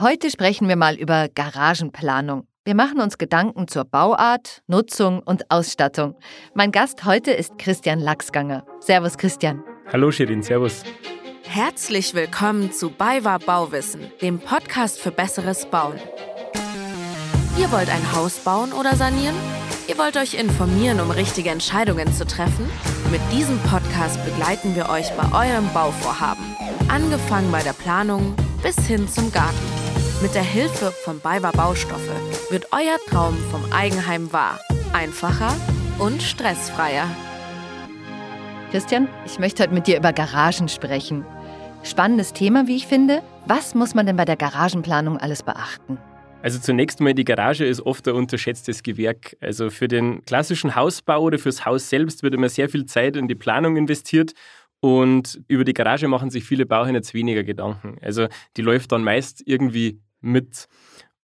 Heute sprechen wir mal über Garagenplanung. Wir machen uns Gedanken zur Bauart, Nutzung und Ausstattung. Mein Gast heute ist Christian Lachsganger. Servus Christian. Hallo Shirin, servus. Herzlich willkommen zu BayWa Bauwissen, dem Podcast für besseres Bauen. Ihr wollt ein Haus bauen oder sanieren? Ihr wollt euch informieren, um richtige Entscheidungen zu treffen? Mit diesem Podcast begleiten wir euch bei eurem Bauvorhaben. Angefangen bei der Planung bis hin zum Garten. Mit der Hilfe von BayWa Baustoffe wird euer Traum vom Eigenheim wahr. Einfacher und stressfreier. Christian, ich möchte heute mit dir über Garagen sprechen. Spannendes Thema, wie ich finde. Was muss man denn bei der Garagenplanung alles beachten? Also zunächst mal, die Garage ist oft ein unterschätztes Gewerk. Also für den klassischen Hausbau oder fürs Haus selbst wird immer sehr viel Zeit in die Planung investiert und über die Garage machen sich viele Bauherren jetzt weniger Gedanken. Also die läuft dann meist irgendwie mit.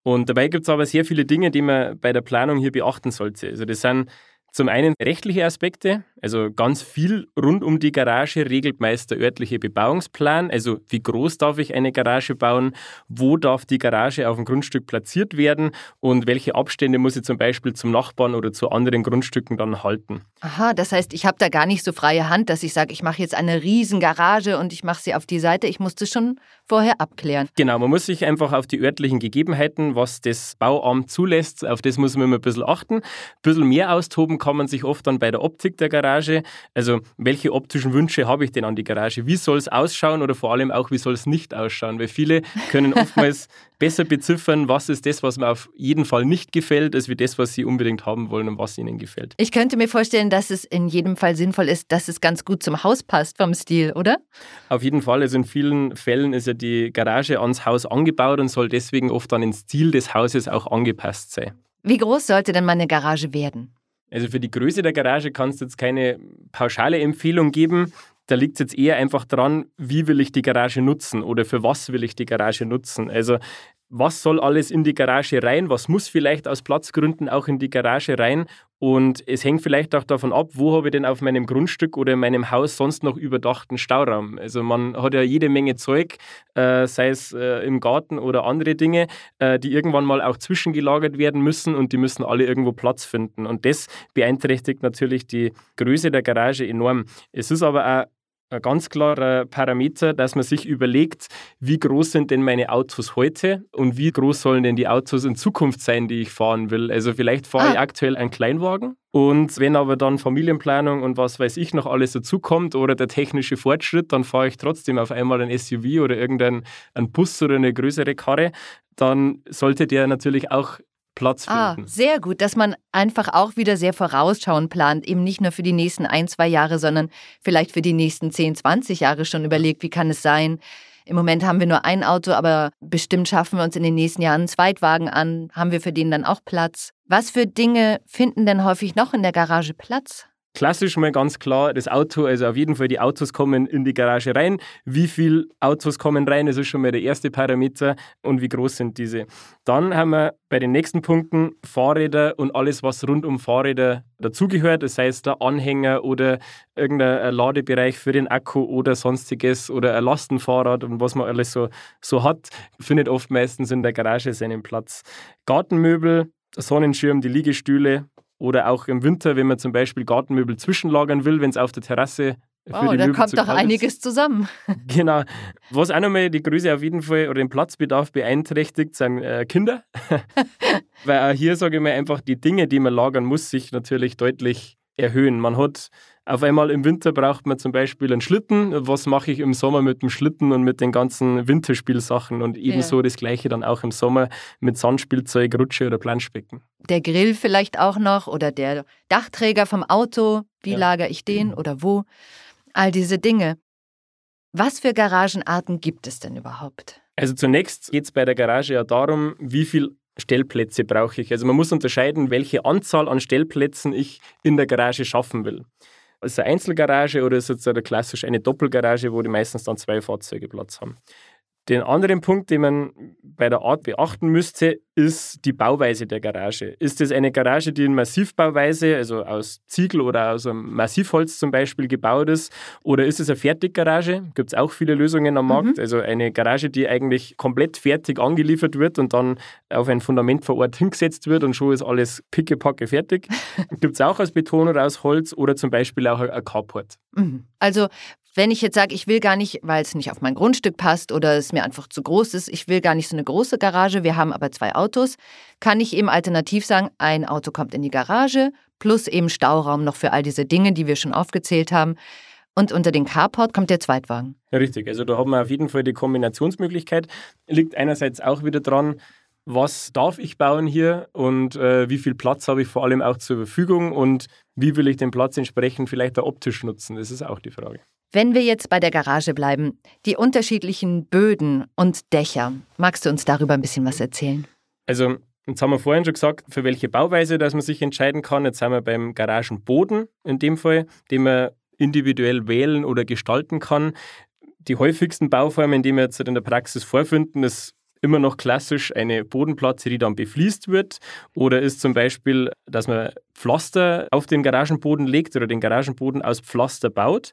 Und dabei gibt es aber sehr viele Dinge, die man bei der Planung hier beachten sollte. Also das sind zum einen rechtliche Aspekte, also ganz viel rund um die Garage regelt meist der örtliche Bebauungsplan, also wie groß darf ich eine Garage bauen, wo darf die Garage auf dem Grundstück platziert werden und welche Abstände muss ich zum Beispiel zum Nachbarn oder zu anderen Grundstücken dann halten. Aha, das heißt, ich habe da gar nicht so freie Hand, dass ich sage, ich mache jetzt eine riesen Garage und ich mache sie auf die Seite. Ich muss das schon vorher abklären. Genau, man muss sich einfach auf die örtlichen Gegebenheiten, was das Bauamt zulässt, auf das muss man immer ein bisschen achten. Ein bisschen mehr austoben kann man sich oft dann bei der Optik der Garage. Also, welche optischen Wünsche habe ich denn an die Garage? Wie soll es ausschauen oder vor allem auch, wie soll es nicht ausschauen? Weil viele können oftmals besser beziffern, was ist das, was mir auf jeden Fall nicht gefällt, als wie das, was sie unbedingt haben wollen und was ihnen gefällt. Ich könnte mir vorstellen, dass es in jedem Fall sinnvoll ist, dass es ganz gut zum Haus passt vom Stil, oder? Auf jeden Fall. Also in vielen Fällen ist ja die Garage ans Haus angebaut und soll deswegen oft an den Stil des Hauses auch angepasst sein. Wie groß sollte denn meine Garage werden? Also für die Größe der Garage kannst du jetzt keine pauschale Empfehlung geben. Da liegt es jetzt eher einfach dran, wie will ich die Garage nutzen oder für was will ich die Garage nutzen. Also was soll alles in die Garage rein, was muss vielleicht aus Platzgründen auch in die Garage rein. Und es hängt vielleicht auch davon ab, wo habe ich denn auf meinem Grundstück oder in meinem Haus sonst noch überdachten Stauraum. Also man hat ja jede Menge Zeug, äh, sei es äh, im Garten oder andere Dinge, äh, die irgendwann mal auch zwischengelagert werden müssen und die müssen alle irgendwo Platz finden. Und das beeinträchtigt natürlich die Größe der Garage enorm. Es ist aber auch ein ganz klarer Parameter, dass man sich überlegt, wie groß sind denn meine Autos heute und wie groß sollen denn die Autos in Zukunft sein, die ich fahren will. Also vielleicht fahre ah. ich aktuell einen Kleinwagen und wenn aber dann Familienplanung und was weiß ich noch alles dazukommt oder der technische Fortschritt, dann fahre ich trotzdem auf einmal ein SUV oder irgendein ein Bus oder eine größere Karre, dann sollte der natürlich auch Platz ah, finden. Ah, sehr gut, dass man einfach auch wieder sehr vorausschauend plant, eben nicht nur für die nächsten ein, zwei Jahre, sondern vielleicht für die nächsten 10, 20 Jahre schon überlegt, wie kann es sein. Im Moment haben wir nur ein Auto, aber bestimmt schaffen wir uns in den nächsten Jahren einen Zweitwagen an. Haben wir für den dann auch Platz? Was für Dinge finden denn häufig noch in der Garage Platz? Klassisch mal ganz klar das Auto, also auf jeden Fall die Autos kommen in die Garage rein. Wie viele Autos kommen rein, das ist schon mal der erste Parameter und wie groß sind diese. Dann haben wir bei den nächsten Punkten Fahrräder und alles, was rund um Fahrräder dazugehört, das heißt der Anhänger oder irgendein Ladebereich für den Akku oder sonstiges oder ein Lastenfahrrad und was man alles so, so hat, findet oft meistens in der Garage seinen Platz. Gartenmöbel, Sonnenschirm, die Liegestühle, oder auch im Winter, wenn man zum Beispiel Gartenmöbel zwischenlagern will, wenn es auf der Terrasse Wow, da Möbel kommt doch einiges zusammen. Genau. Was auch nochmal die Größe auf jeden Fall oder den Platzbedarf beeinträchtigt, sind äh, Kinder. Weil auch hier, sage ich mal, einfach die Dinge, die man lagern muss, sich natürlich deutlich erhöhen. Man hat auf einmal im Winter braucht man zum Beispiel einen Schlitten. Was mache ich im Sommer mit dem Schlitten und mit den ganzen Winterspielsachen? Und ebenso ja. das Gleiche dann auch im Sommer mit Sandspielzeug, Rutsche oder Planschbecken. Der Grill vielleicht auch noch oder der Dachträger vom Auto. Wie ja. lagere ich den mhm. oder wo? All diese Dinge. Was für Garagenarten gibt es denn überhaupt? Also zunächst geht es bei der Garage ja darum, wie viel Stellplätze brauche ich. Also man muss unterscheiden, welche Anzahl an Stellplätzen ich in der Garage schaffen will. Ist es eine Einzelgarage oder ist es klassisch eine Doppelgarage, wo die meistens dann zwei Fahrzeuge Platz haben? Den anderen Punkt, den man bei der Art beachten müsste, ist die Bauweise der Garage. Ist es eine Garage, die in Massivbauweise, also aus Ziegel oder aus einem Massivholz zum Beispiel gebaut ist, oder ist es eine Fertiggarage? Gibt es auch viele Lösungen am Markt. Mhm. Also eine Garage, die eigentlich komplett fertig angeliefert wird und dann auf ein Fundament vor Ort hingesetzt wird und schon ist alles pickepacke fertig. Gibt es auch aus Beton oder aus Holz oder zum Beispiel auch ein Carport. Mhm. Also wenn ich jetzt sage, ich will gar nicht, weil es nicht auf mein Grundstück passt oder es mir einfach zu groß ist, ich will gar nicht so eine große Garage, wir haben aber zwei Autos, kann ich eben alternativ sagen, ein Auto kommt in die Garage plus eben Stauraum noch für all diese Dinge, die wir schon aufgezählt haben. Und unter den Carport kommt der Zweitwagen. Ja, richtig. Also da haben wir auf jeden Fall die Kombinationsmöglichkeit. Liegt einerseits auch wieder dran, was darf ich bauen hier und äh, wie viel Platz habe ich vor allem auch zur Verfügung und wie will ich den Platz entsprechend vielleicht auch optisch nutzen. Das ist auch die Frage. Wenn wir jetzt bei der Garage bleiben, die unterschiedlichen Böden und Dächer, magst du uns darüber ein bisschen was erzählen? Also, jetzt haben wir vorhin schon gesagt, für welche Bauweise dass man sich entscheiden kann. Jetzt sind wir beim Garagenboden in dem Fall, den man individuell wählen oder gestalten kann. Die häufigsten Bauformen, die wir jetzt in der Praxis vorfinden, ist immer noch klassisch eine Bodenplatte, die dann befließt wird. Oder ist zum Beispiel, dass man Pflaster auf den Garagenboden legt oder den Garagenboden aus Pflaster baut.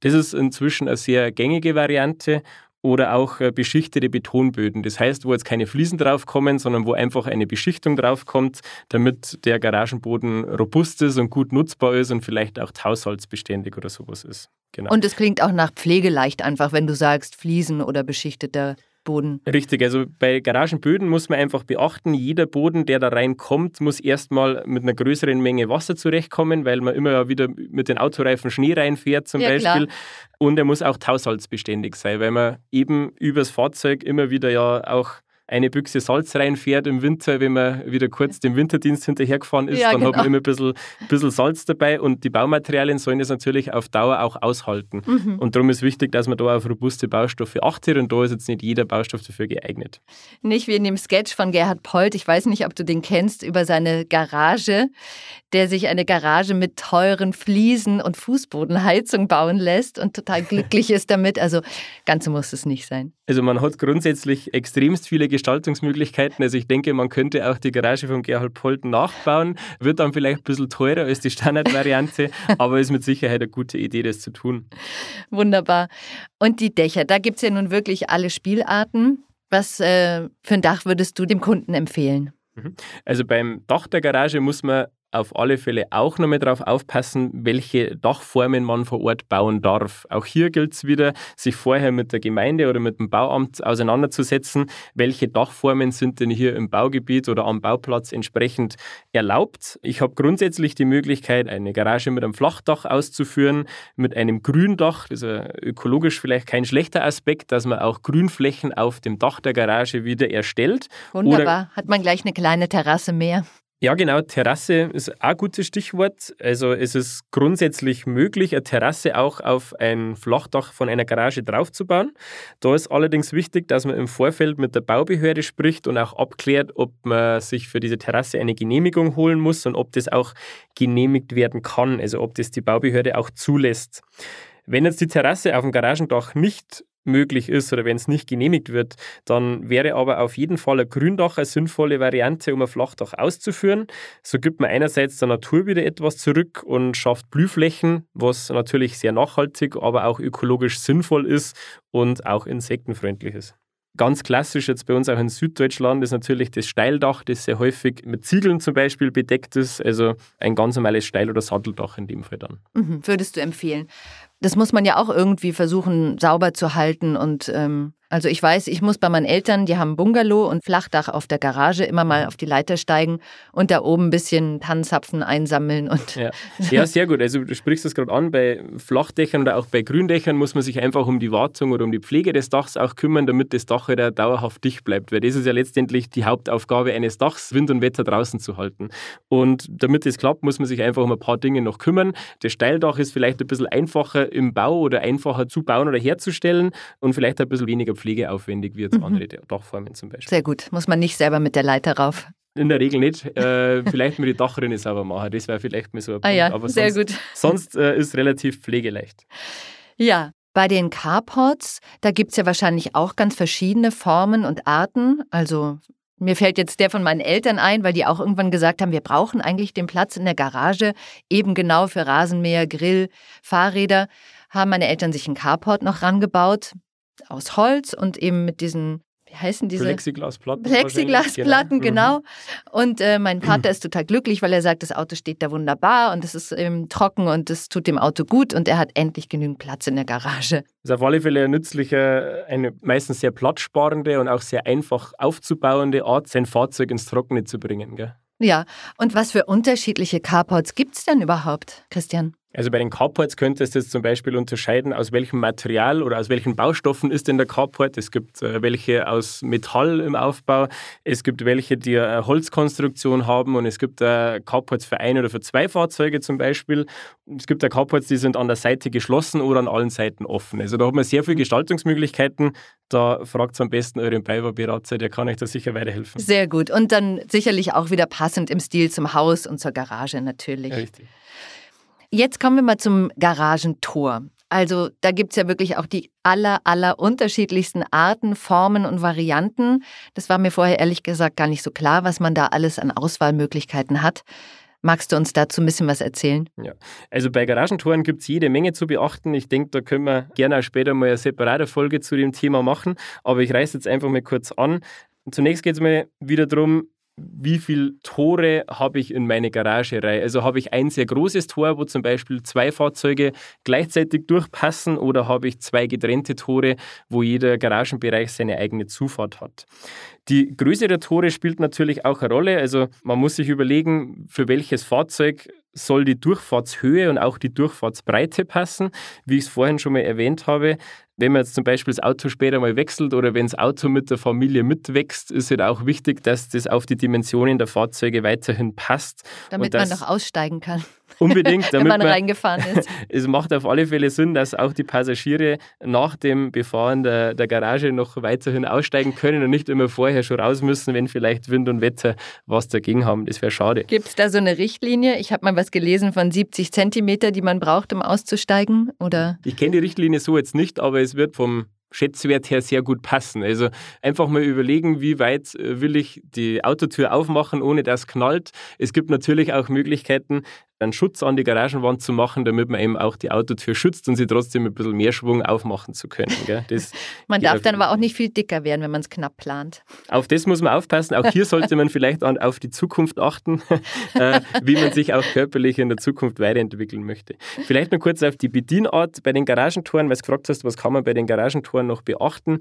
Das ist inzwischen eine sehr gängige Variante oder auch äh, beschichtete Betonböden. Das heißt, wo jetzt keine Fliesen draufkommen, sondern wo einfach eine Beschichtung draufkommt, damit der Garagenboden robust ist und gut nutzbar ist und vielleicht auch haushaltsbeständig oder sowas ist. Genau. Und es klingt auch nach Pflegeleicht einfach, wenn du sagst Fliesen oder beschichteter Boden. Richtig, also bei Garagenböden muss man einfach beachten, jeder Boden, der da reinkommt, muss erstmal mit einer größeren Menge Wasser zurechtkommen, weil man immer wieder mit den Autoreifen Schnee reinfährt zum ja, Beispiel. Klar. Und er muss auch haushaltsbeständig sein, weil man eben übers Fahrzeug immer wieder ja auch eine Büchse Salz reinfährt im Winter, wenn man wieder kurz dem Winterdienst hinterhergefahren ist, ja, dann genau. hat man immer ein bisschen, bisschen, Salz dabei und die Baumaterialien sollen das natürlich auf Dauer auch aushalten. Mhm. Und darum ist wichtig, dass man da auf robuste Baustoffe achtet und da ist jetzt nicht jeder Baustoff dafür geeignet. Nicht wie in dem Sketch von Gerhard Polt, ich weiß nicht, ob du den kennst, über seine Garage, der sich eine Garage mit teuren Fliesen und Fußbodenheizung bauen lässt und total glücklich ist damit. Also ganz so muss es nicht sein. Also man hat grundsätzlich extremst viele Gestaltungsmöglichkeiten. Also ich denke, man könnte auch die Garage von Gerhard Polten nachbauen. Wird dann vielleicht ein bisschen teurer als die Standardvariante, aber ist mit Sicherheit eine gute Idee, das zu tun. Wunderbar. Und die Dächer, da gibt es ja nun wirklich alle Spielarten. Was äh, für ein Dach würdest du dem Kunden empfehlen? Mhm. Also beim Dach der Garage muss man auf alle Fälle auch nochmal darauf aufpassen, welche Dachformen man vor Ort bauen darf. Auch hier gilt es wieder, sich vorher mit der Gemeinde oder mit dem Bauamt auseinanderzusetzen, welche Dachformen sind denn hier im Baugebiet oder am Bauplatz entsprechend erlaubt. Ich habe grundsätzlich die Möglichkeit, eine Garage mit einem Flachdach auszuführen, mit einem Gründach. Das ist ökologisch vielleicht kein schlechter Aspekt, dass man auch Grünflächen auf dem Dach der Garage wieder erstellt. Wunderbar, oder hat man gleich eine kleine Terrasse mehr. Ja, genau. Terrasse ist auch ein gutes Stichwort. Also es ist grundsätzlich möglich, eine Terrasse auch auf ein Flachdach von einer Garage draufzubauen. Da ist allerdings wichtig, dass man im Vorfeld mit der Baubehörde spricht und auch abklärt, ob man sich für diese Terrasse eine Genehmigung holen muss und ob das auch genehmigt werden kann, also ob das die Baubehörde auch zulässt. Wenn jetzt die Terrasse auf dem Garagendach nicht möglich ist oder wenn es nicht genehmigt wird, dann wäre aber auf jeden Fall ein Gründach eine sinnvolle Variante, um ein Flachdach auszuführen. So gibt man einerseits der Natur wieder etwas zurück und schafft Blühflächen, was natürlich sehr nachhaltig, aber auch ökologisch sinnvoll ist und auch insektenfreundlich ist. Ganz klassisch jetzt bei uns auch in Süddeutschland ist natürlich das Steildach, das sehr häufig mit Ziegeln zum Beispiel bedeckt ist. Also ein ganz normales Steil- oder Satteldach in dem Fall dann. Mhm, würdest du empfehlen. Das muss man ja auch irgendwie versuchen, sauber zu halten und ähm, also ich weiß, ich muss bei meinen Eltern, die haben Bungalow und Flachdach auf der Garage, immer mal auf die Leiter steigen und da oben ein bisschen Tannenzapfen einsammeln. Und ja. ja, sehr gut. Also du sprichst das gerade an, bei Flachdächern oder auch bei Gründächern muss man sich einfach um die Wartung oder um die Pflege des Dachs auch kümmern, damit das Dach wieder dauerhaft dicht bleibt. Weil das ist ja letztendlich die Hauptaufgabe eines Dachs, Wind und Wetter draußen zu halten. Und damit das klappt, muss man sich einfach um ein paar Dinge noch kümmern. Das Steildach ist vielleicht ein bisschen einfacher im Bau oder einfacher zu bauen oder herzustellen und vielleicht ein bisschen weniger pflegeaufwendig wie jetzt mhm. andere Dachformen zum Beispiel. Sehr gut. Muss man nicht selber mit der Leiter rauf. In der Regel nicht. Äh, vielleicht mit die Dachrinne sauber machen. Das wäre vielleicht mal so ein Punkt. Ah ja, Aber sehr sonst, gut. Sonst äh, ist relativ pflegeleicht. Ja, Bei den Carports, da gibt es ja wahrscheinlich auch ganz verschiedene Formen und Arten. Also mir fällt jetzt der von meinen Eltern ein, weil die auch irgendwann gesagt haben, wir brauchen eigentlich den Platz in der Garage, eben genau für Rasenmäher, Grill, Fahrräder. Haben meine Eltern sich einen Carport noch rangebaut aus Holz und eben mit diesen wie heißen diese? Plexiglasplatten. Plexiglasplatten, genau. genau. Und äh, mein Vater ist total glücklich, weil er sagt, das Auto steht da wunderbar und es ist ähm, trocken und es tut dem Auto gut und er hat endlich genügend Platz in der Garage. Das ist auf alle Fälle eine nützliche, eine meistens sehr platzsparende und auch sehr einfach aufzubauende Art, sein Fahrzeug ins Trockene zu bringen. Gell? Ja, und was für unterschiedliche Carports gibt es denn überhaupt, Christian? Also bei den Carports könntest du jetzt zum Beispiel unterscheiden, aus welchem Material oder aus welchen Baustoffen ist denn der Carport. Es gibt äh, welche aus Metall im Aufbau, es gibt welche, die eine Holzkonstruktion haben und es gibt äh, Carports für ein oder für zwei Fahrzeuge zum Beispiel. Es gibt Carports, die sind an der Seite geschlossen oder an allen Seiten offen. Also da hat man sehr viele Gestaltungsmöglichkeiten. Da fragt am besten euren Beibauberater, der kann euch da sicher weiterhelfen. Sehr gut und dann sicherlich auch wieder passend im Stil zum Haus und zur Garage natürlich. richtig. Jetzt kommen wir mal zum Garagentor. Also da gibt es ja wirklich auch die aller, aller unterschiedlichsten Arten, Formen und Varianten. Das war mir vorher ehrlich gesagt gar nicht so klar, was man da alles an Auswahlmöglichkeiten hat. Magst du uns dazu ein bisschen was erzählen? Ja, also bei Garagentoren gibt es jede Menge zu beachten. Ich denke, da können wir gerne auch später mal eine separate Folge zu dem Thema machen. Aber ich reiße jetzt einfach mal kurz an. Zunächst geht es mir wieder darum, wie viele Tore habe ich in meine Garage rein? Also habe ich ein sehr großes Tor, wo zum Beispiel zwei Fahrzeuge gleichzeitig durchpassen oder habe ich zwei getrennte Tore, wo jeder Garagenbereich seine eigene Zufahrt hat? Die Größe der Tore spielt natürlich auch eine Rolle. Also man muss sich überlegen, für welches Fahrzeug soll die Durchfahrtshöhe und auch die Durchfahrtsbreite passen. Wie ich es vorhin schon mal erwähnt habe, wenn man jetzt zum Beispiel das Auto später mal wechselt oder wenn das Auto mit der Familie mitwächst, ist es halt auch wichtig, dass das auf die Dimensionen der Fahrzeuge weiterhin passt. Damit man noch aussteigen kann. Unbedingt, damit wenn man, man reingefahren ist. es macht auf alle Fälle Sinn, dass auch die Passagiere nach dem Befahren der, der Garage noch weiterhin aussteigen können und nicht immer vorher schon raus müssen, wenn vielleicht Wind und Wetter was dagegen haben. Das wäre schade. Gibt es da so eine Richtlinie? Ich habe mal was gelesen von 70 Zentimeter, die man braucht, um auszusteigen, oder? Ich kenne die Richtlinie so jetzt nicht, aber es wird vom Schätzwert her sehr gut passen. Also einfach mal überlegen, wie weit äh, will ich die Autotür aufmachen, ohne dass knallt. Es gibt natürlich auch Möglichkeiten, einen Schutz an die Garagenwand zu machen, damit man eben auch die Autotür schützt und sie trotzdem ein bisschen mehr Schwung aufmachen zu können. man darf dann aber auch nicht viel dicker werden, wenn man es knapp plant. Auf das muss man aufpassen. Auch hier sollte man vielleicht an, auf die Zukunft achten, äh, wie man sich auch körperlich in der Zukunft weiterentwickeln möchte. Vielleicht noch kurz auf die Bedienart bei den Garagentoren, weil du gefragt hast, was kann man bei den Garagentoren noch beachten.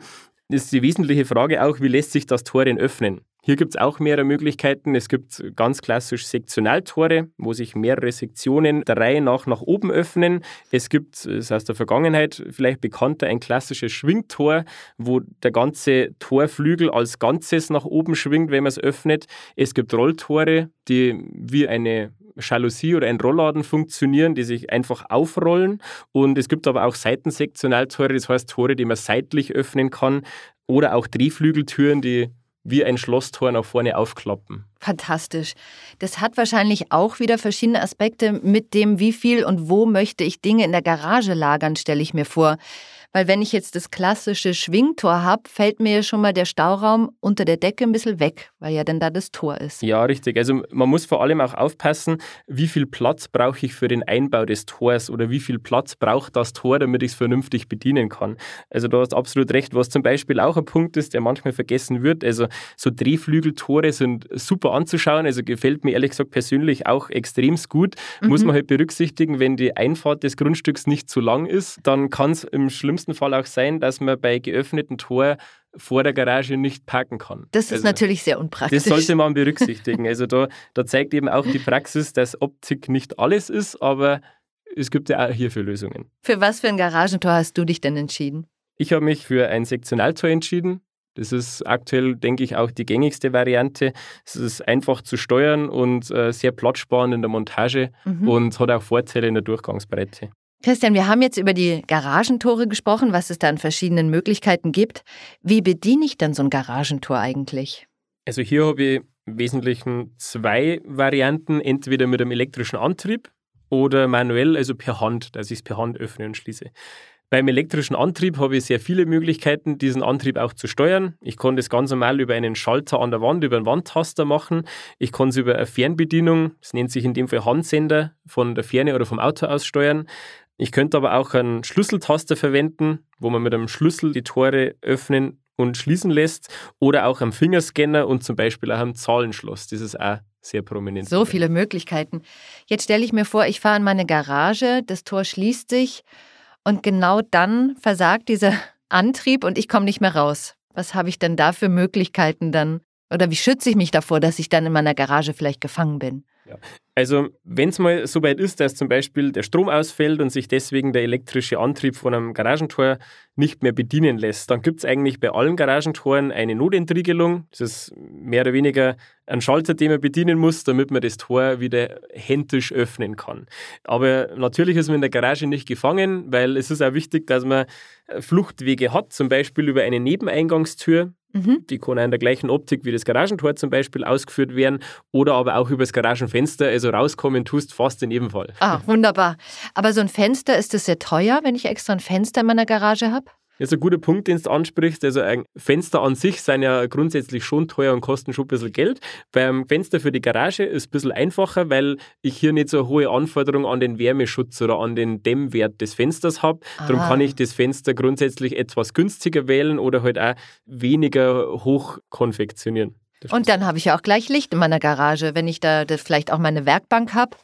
Das ist die wesentliche Frage auch, wie lässt sich das Tor denn öffnen? Hier gibt es auch mehrere Möglichkeiten. Es gibt ganz klassisch Sektionaltore, wo sich mehrere Sektionen der Reihe nach nach oben öffnen. Es gibt, das ist aus der Vergangenheit vielleicht bekannter, ein klassisches Schwingtor, wo der ganze Torflügel als Ganzes nach oben schwingt, wenn man es öffnet. Es gibt Rolltore, die wie eine Jalousie oder ein Rollladen funktionieren, die sich einfach aufrollen. Und es gibt aber auch Seitensektionaltore, das heißt Tore, die man seitlich öffnen kann. Oder auch Drehflügeltüren, die wie ein Schlosstor nach vorne aufklappen. Fantastisch. Das hat wahrscheinlich auch wieder verschiedene Aspekte mit dem, wie viel und wo möchte ich Dinge in der Garage lagern, stelle ich mir vor. Weil wenn ich jetzt das klassische Schwingtor habe, fällt mir ja schon mal der Stauraum unter der Decke ein bisschen weg, weil ja dann da das Tor ist. Ja, richtig. Also man muss vor allem auch aufpassen, wie viel Platz brauche ich für den Einbau des Tors oder wie viel Platz braucht das Tor, damit ich es vernünftig bedienen kann. Also du hast absolut recht, was zum Beispiel auch ein Punkt ist, der manchmal vergessen wird. Also so Drehflügeltore sind super anzuschauen. Also gefällt mir ehrlich gesagt persönlich auch extrem gut. Mhm. Muss man halt berücksichtigen, wenn die Einfahrt des Grundstücks nicht zu lang ist, dann kann es im schlimmsten schlimmsten Fall auch sein, dass man bei geöffnetem Tor vor der Garage nicht parken kann. Das ist also, natürlich sehr unpraktisch. Das sollte man berücksichtigen. Also da, da zeigt eben auch die Praxis, dass Optik nicht alles ist, aber es gibt ja auch hierfür Lösungen. Für was für ein Garagentor hast du dich denn entschieden? Ich habe mich für ein Sektionaltor entschieden. Das ist aktuell, denke ich, auch die gängigste Variante. Es ist einfach zu steuern und äh, sehr platzsparend in der Montage mhm. und hat auch Vorteile in der Durchgangsbreite. Christian, wir haben jetzt über die Garagentore gesprochen, was es da an verschiedenen Möglichkeiten gibt. Wie bediene ich denn so ein Garagentor eigentlich? Also hier habe ich im Wesentlichen zwei Varianten, entweder mit einem elektrischen Antrieb oder manuell, also per Hand, dass ich es per Hand öffne und schließe. Beim elektrischen Antrieb habe ich sehr viele Möglichkeiten, diesen Antrieb auch zu steuern. Ich kann das ganz normal über einen Schalter an der Wand, über einen Wandtaster machen. Ich kann es über eine Fernbedienung, das nennt sich in dem Fall Handsender, von der Ferne oder vom Auto aus steuern. Ich könnte aber auch einen Schlüsseltaster verwenden, wo man mit einem Schlüssel die Tore öffnen und schließen lässt. Oder auch am Fingerscanner und zum Beispiel auch am Zahlenschloss. Das ist auch sehr prominent. So viele Möglichkeiten. Jetzt stelle ich mir vor, ich fahre in meine Garage, das Tor schließt sich und genau dann versagt dieser Antrieb und ich komme nicht mehr raus. Was habe ich denn da für Möglichkeiten dann? Oder wie schütze ich mich davor, dass ich dann in meiner Garage vielleicht gefangen bin? Ja. Also wenn es mal so weit ist, dass zum Beispiel der Strom ausfällt und sich deswegen der elektrische Antrieb von einem Garagentor nicht mehr bedienen lässt, dann gibt es eigentlich bei allen Garagentoren eine Notentriegelung. Das ist mehr oder weniger ein Schalter, den man bedienen muss, damit man das Tor wieder händisch öffnen kann. Aber natürlich ist man in der Garage nicht gefangen, weil es ist auch wichtig, dass man Fluchtwege hat, zum Beispiel über eine Nebeneingangstür. Mhm. Die kann auch in der gleichen Optik wie das Garagentor zum Beispiel ausgeführt werden oder aber auch über das Garagenfenster. Also rauskommen tust fast in jedem Fall. Ah, wunderbar. Aber so ein Fenster, ist das sehr teuer, wenn ich extra ein Fenster in meiner Garage habe? Das ist ein guter Punkt, den du ansprichst. Also ein Fenster an sich sind ja grundsätzlich schon teuer und kosten schon ein bisschen Geld. Beim Fenster für die Garage ist es ein bisschen einfacher, weil ich hier nicht so eine hohe Anforderung an den Wärmeschutz oder an den Dämmwert des Fensters habe. Darum kann ich das Fenster grundsätzlich etwas günstiger wählen oder halt auch weniger hoch konfektionieren. Und dann habe ich ja auch gleich Licht in meiner Garage. Wenn ich da vielleicht auch meine Werkbank habe,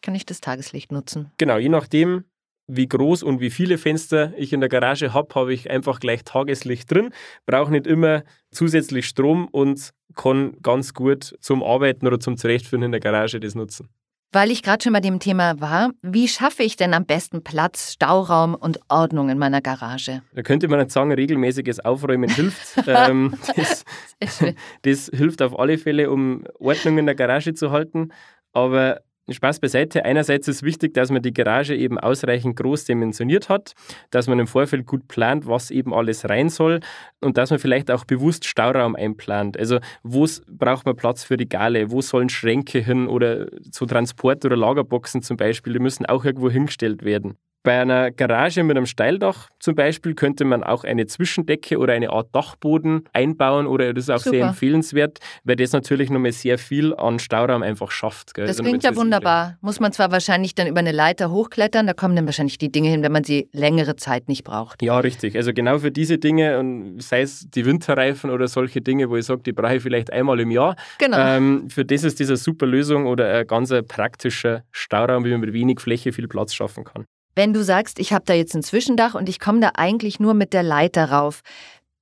kann ich das Tageslicht nutzen. Genau, je nachdem, wie groß und wie viele Fenster ich in der Garage habe, habe ich einfach gleich Tageslicht drin, brauche nicht immer zusätzlich Strom und kann ganz gut zum Arbeiten oder zum Zurechtführen in der Garage das nutzen. Weil ich gerade schon bei dem Thema war, wie schaffe ich denn am besten Platz, Stauraum und Ordnung in meiner Garage? Da könnte man nicht sagen, regelmäßiges Aufräumen hilft. ähm, das, das hilft auf alle Fälle, um Ordnung in der Garage zu halten. Aber Spaß beiseite. Einerseits ist wichtig, dass man die Garage eben ausreichend groß dimensioniert hat, dass man im Vorfeld gut plant, was eben alles rein soll und dass man vielleicht auch bewusst Stauraum einplant. Also wo braucht man Platz für die Gale, wo sollen Schränke hin oder so Transport- oder Lagerboxen zum Beispiel, die müssen auch irgendwo hingestellt werden. Bei einer Garage mit einem Steildach zum Beispiel könnte man auch eine Zwischendecke oder eine Art Dachboden einbauen oder das ist auch Super. sehr empfehlenswert, weil das natürlich nochmal sehr viel an Stauraum einfach schafft. Gell? Das also klingt ja wunderbar. Muss man zwar wahrscheinlich dann über eine Leiter hochklettern, da kommen dann wahrscheinlich die Dinge hin, wenn man sie längere Zeit nicht braucht. Ja, richtig. Also genau für diese Dinge, und sei es die Winterreifen oder solche Dinge, wo ich sage, die brauche ich vielleicht einmal im Jahr. Genau. Ähm, für das ist diese super Lösung oder ein ganz praktischer Stauraum, wie man mit wenig Fläche viel Platz schaffen kann. Wenn du sagst, ich habe da jetzt ein Zwischendach und ich komme da eigentlich nur mit der Leiter rauf,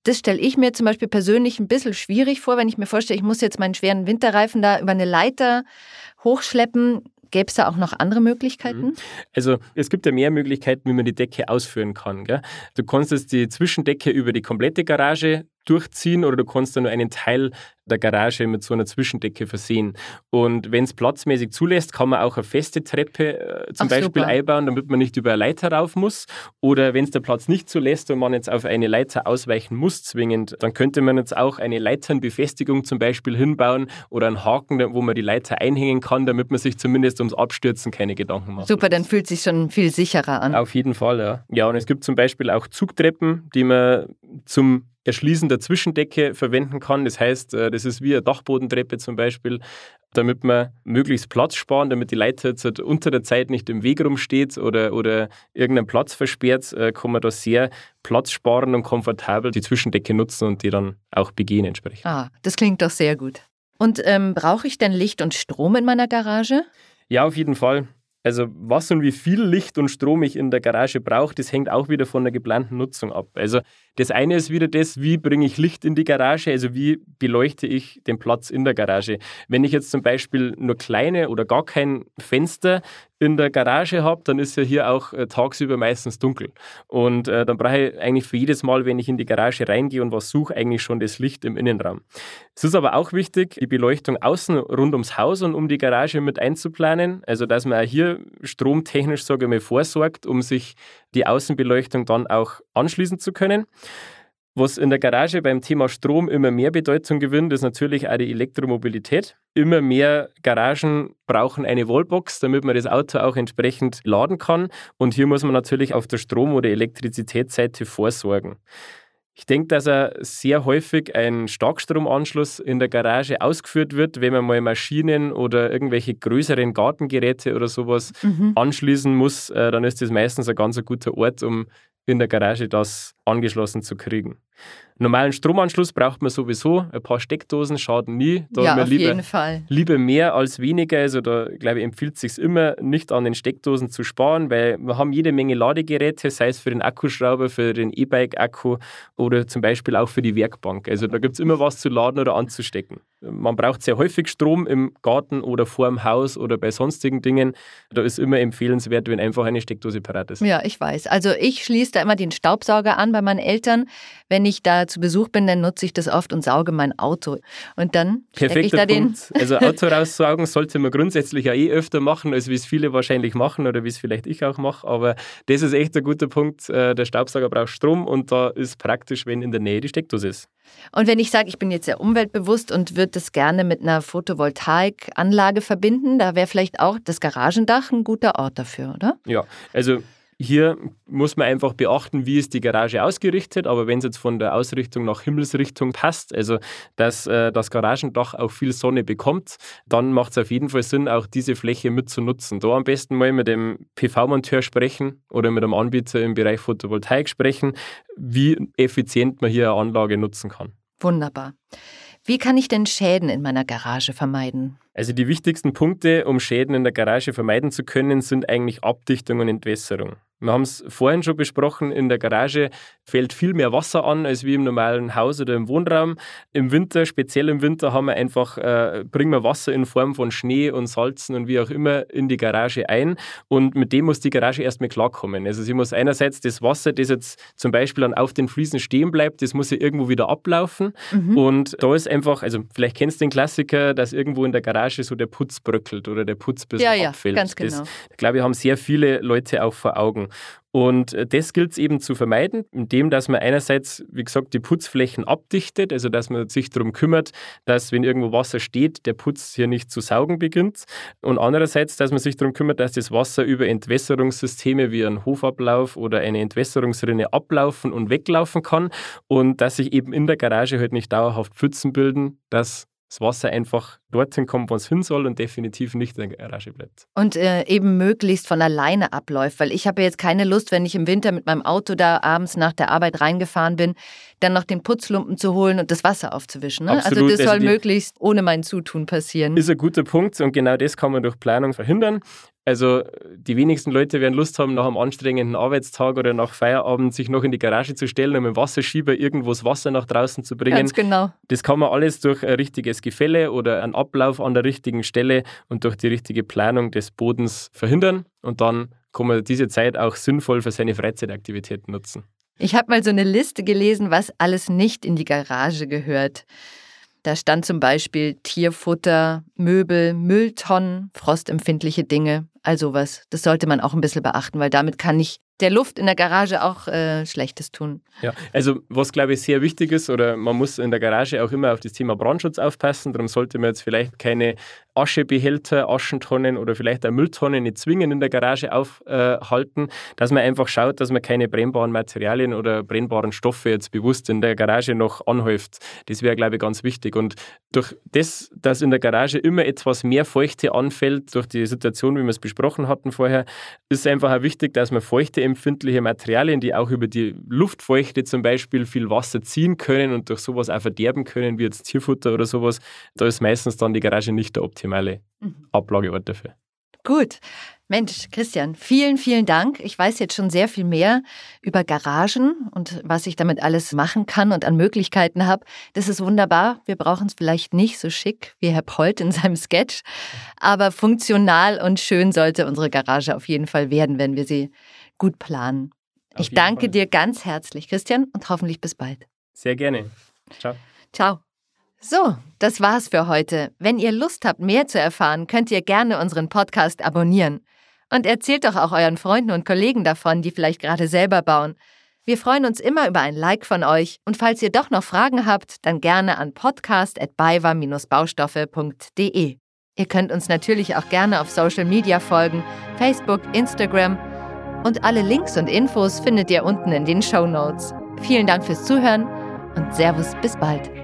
das stelle ich mir zum Beispiel persönlich ein bisschen schwierig vor, wenn ich mir vorstelle, ich muss jetzt meinen schweren Winterreifen da über eine Leiter hochschleppen. Gäbe es da auch noch andere Möglichkeiten? Mhm. Also es gibt ja mehr Möglichkeiten, wie man die Decke ausführen kann. Gell? Du kannst jetzt die Zwischendecke über die komplette Garage durchziehen oder du kannst da nur einen Teil der Garage mit so einer Zwischendecke versehen. Und wenn es platzmäßig zulässt, kann man auch eine feste Treppe äh, zum Ach, Beispiel super. einbauen, damit man nicht über eine Leiter rauf muss. Oder wenn es der Platz nicht zulässt und man jetzt auf eine Leiter ausweichen muss zwingend, dann könnte man jetzt auch eine Leiternbefestigung zum Beispiel hinbauen oder einen Haken, wo man die Leiter einhängen kann, damit man sich zumindest ums Abstürzen keine Gedanken macht. Super, dann fühlt sich schon viel sicherer an. Auf jeden Fall, ja. Ja, und es gibt zum Beispiel auch Zugtreppen, die man zum Erschließen der Zwischendecke verwenden kann. Das heißt, äh, das ist wie eine Dachbodentreppe zum Beispiel, damit man möglichst Platz sparen, damit die Leiter jetzt unter der Zeit nicht im Weg rumsteht oder, oder irgendeinen Platz versperrt, äh, kann man da sehr Platz sparen und komfortabel die Zwischendecke nutzen und die dann auch begehen entsprechend. Ah, das klingt doch sehr gut. Und ähm, brauche ich denn Licht und Strom in meiner Garage? Ja, auf jeden Fall. Also was und wie viel Licht und Strom ich in der Garage brauche, das hängt auch wieder von der geplanten Nutzung ab. Also das eine ist wieder das, wie bringe ich Licht in die Garage, also wie beleuchte ich den Platz in der Garage. Wenn ich jetzt zum Beispiel nur kleine oder gar kein Fenster in der Garage habe, dann ist ja hier auch äh, tagsüber meistens dunkel. Und äh, dann brauche ich eigentlich für jedes Mal, wenn ich in die Garage reingehe und was suche, eigentlich schon das Licht im Innenraum. Es ist aber auch wichtig, die Beleuchtung außen rund ums Haus und um die Garage mit einzuplanen. Also dass man auch hier stromtechnisch, sage ich mal, vorsorgt, um sich die Außenbeleuchtung dann auch anschließen zu können. Was in der Garage beim Thema Strom immer mehr Bedeutung gewinnt, ist natürlich auch die Elektromobilität. Immer mehr Garagen brauchen eine Wallbox, damit man das Auto auch entsprechend laden kann. Und hier muss man natürlich auf der Strom- oder Elektrizitätsseite vorsorgen. Ich denke, dass er sehr häufig ein Starkstromanschluss in der Garage ausgeführt wird, wenn man mal Maschinen oder irgendwelche größeren Gartengeräte oder sowas mhm. anschließen muss, äh, dann ist das meistens ein ganz guter Ort, um in der Garage das angeschlossen zu kriegen. Normalen Stromanschluss braucht man sowieso. Ein paar Steckdosen schaden nie. Da ja, auf lieber, jeden Fall. Lieber mehr als weniger. Also da, glaube ich, empfiehlt es sich immer, nicht an den Steckdosen zu sparen, weil wir haben jede Menge Ladegeräte, sei es für den Akkuschrauber, für den E-Bike-Akku oder zum Beispiel auch für die Werkbank. Also da gibt es immer was zu laden oder anzustecken. Man braucht sehr häufig Strom im Garten oder vor dem Haus oder bei sonstigen Dingen. Da ist immer empfehlenswert, wenn einfach eine Steckdose parat ist. Ja, ich weiß. Also ich schließe da immer den Staubsauger an bei meinen Eltern. Wenn ich da zu Besuch bin, dann nutze ich das oft und sauge mein Auto. Und dann stecke ich da Punkt. den. Also Auto raussaugen sollte man grundsätzlich ja eh öfter machen, als wie es viele wahrscheinlich machen oder wie es vielleicht ich auch mache. Aber das ist echt ein guter Punkt. Äh, der Staubsauger braucht Strom und da ist praktisch, wenn in der Nähe die Steckdose ist. Und wenn ich sage, ich bin jetzt sehr umweltbewusst und würde das gerne mit einer Photovoltaikanlage verbinden, da wäre vielleicht auch das Garagendach ein guter Ort dafür, oder? Ja, also hier muss man einfach beachten, wie ist die Garage ausgerichtet, aber wenn es jetzt von der Ausrichtung nach Himmelsrichtung passt, also dass äh, das Garagendach auch viel Sonne bekommt, dann macht es auf jeden Fall Sinn, auch diese Fläche mitzunutzen. Da am besten mal mit dem PV-Monteur sprechen oder mit einem Anbieter im Bereich Photovoltaik sprechen, wie effizient man hier eine Anlage nutzen kann. Wunderbar. Wie kann ich denn Schäden in meiner Garage vermeiden? Also die wichtigsten Punkte, um Schäden in der Garage vermeiden zu können, sind eigentlich Abdichtung und Entwässerung. Wir haben es vorhin schon besprochen, in der Garage fällt viel mehr Wasser an als wie im normalen Haus oder im Wohnraum. Im Winter, speziell im Winter, haben wir einfach, äh, bringen wir Wasser in Form von Schnee und Salzen und wie auch immer in die Garage ein. Und mit dem muss die Garage erstmal klarkommen. Also sie muss einerseits das Wasser, das jetzt zum Beispiel dann auf den Fliesen stehen bleibt, das muss sie irgendwo wieder ablaufen. Mhm. Und da ist einfach, also vielleicht kennst du den Klassiker, dass irgendwo in der Garage so der Putz bröckelt oder der Putz bis ja, ja, abfällt. Ganz genau. Das, glaube ich, haben sehr viele Leute auch vor Augen. Und äh, das gilt es eben zu vermeiden, indem dass man einerseits, wie gesagt, die Putzflächen abdichtet, also dass man sich darum kümmert, dass, wenn irgendwo Wasser steht, der Putz hier nicht zu saugen beginnt. Und andererseits, dass man sich darum kümmert, dass das Wasser über Entwässerungssysteme wie einen Hofablauf oder eine Entwässerungsrinne ablaufen und weglaufen kann und dass sich eben in der Garage halt nicht dauerhaft Pfützen bilden, dass das Wasser einfach dorthin kommt, wo es hin soll und definitiv nicht in der Garage bleibt. Und äh, eben möglichst von alleine abläuft, weil ich habe jetzt keine Lust, wenn ich im Winter mit meinem Auto da abends nach der Arbeit reingefahren bin, dann noch den Putzlumpen zu holen und das Wasser aufzuwischen. Ne? Also das also soll möglichst ohne mein Zutun passieren. Ist ein guter Punkt und genau das kann man durch Planung verhindern. Also die wenigsten Leute werden Lust haben, nach einem anstrengenden Arbeitstag oder nach Feierabend sich noch in die Garage zu stellen, um dem Wasserschieber irgendwo das Wasser nach draußen zu bringen. Ganz genau. Das kann man alles durch ein richtiges Gefälle oder einen Ablauf an der richtigen Stelle und durch die richtige Planung des Bodens verhindern. Und dann kann man diese Zeit auch sinnvoll für seine Freizeitaktivitäten nutzen. Ich habe mal so eine Liste gelesen, was alles nicht in die Garage gehört. Da stand zum Beispiel Tierfutter, Möbel, Mülltonnen, frostempfindliche Dinge, all sowas. Das sollte man auch ein bisschen beachten, weil damit kann ich der Luft in der Garage auch äh, Schlechtes tun. Ja, also was glaube ich sehr wichtig ist, oder man muss in der Garage auch immer auf das Thema Brandschutz aufpassen. Darum sollte man jetzt vielleicht keine Aschebehälter, Aschentonnen oder vielleicht auch Mülltonnen nicht zwingend in der Garage aufhalten, äh, dass man einfach schaut, dass man keine brennbaren Materialien oder brennbaren Stoffe jetzt bewusst in der Garage noch anhäuft. Das wäre, glaube ich, ganz wichtig. Und durch das, dass in der Garage immer etwas mehr Feuchte anfällt, durch die Situation, wie wir es besprochen hatten vorher, ist einfach auch wichtig, dass man feuchte empfindliche Materialien, die auch über die Luftfeuchte zum Beispiel viel Wasser ziehen können und durch sowas auch verderben können, wie jetzt Tierfutter oder sowas, da ist meistens dann die Garage nicht der optimale mhm. Ablageort dafür. Gut. Mensch, Christian, vielen, vielen Dank. Ich weiß jetzt schon sehr viel mehr über Garagen und was ich damit alles machen kann und an Möglichkeiten habe. Das ist wunderbar. Wir brauchen es vielleicht nicht so schick wie Herr Polt in seinem Sketch, aber funktional und schön sollte unsere Garage auf jeden Fall werden, wenn wir sie gut planen. Auf ich danke Fall. dir ganz herzlich, Christian, und hoffentlich bis bald. Sehr gerne. Ciao. Ciao. So, das war's für heute. Wenn ihr Lust habt, mehr zu erfahren, könnt ihr gerne unseren Podcast abonnieren. Und erzählt doch auch euren Freunden und Kollegen davon, die vielleicht gerade selber bauen. Wir freuen uns immer über ein Like von euch und falls ihr doch noch Fragen habt, dann gerne an podcast.baywa-baustoffe.de. Ihr könnt uns natürlich auch gerne auf Social Media folgen, Facebook, Instagram und alle Links und Infos findet ihr unten in den Show Notes. Vielen Dank fürs Zuhören und Servus bis bald.